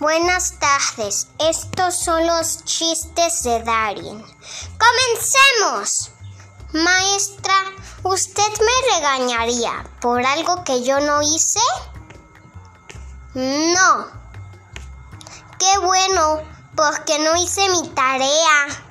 Buenas tardes, estos son los chistes de Darien. ¡Comencemos! Maestra, ¿usted me regañaría por algo que yo no hice? No. Qué bueno, porque no hice mi tarea.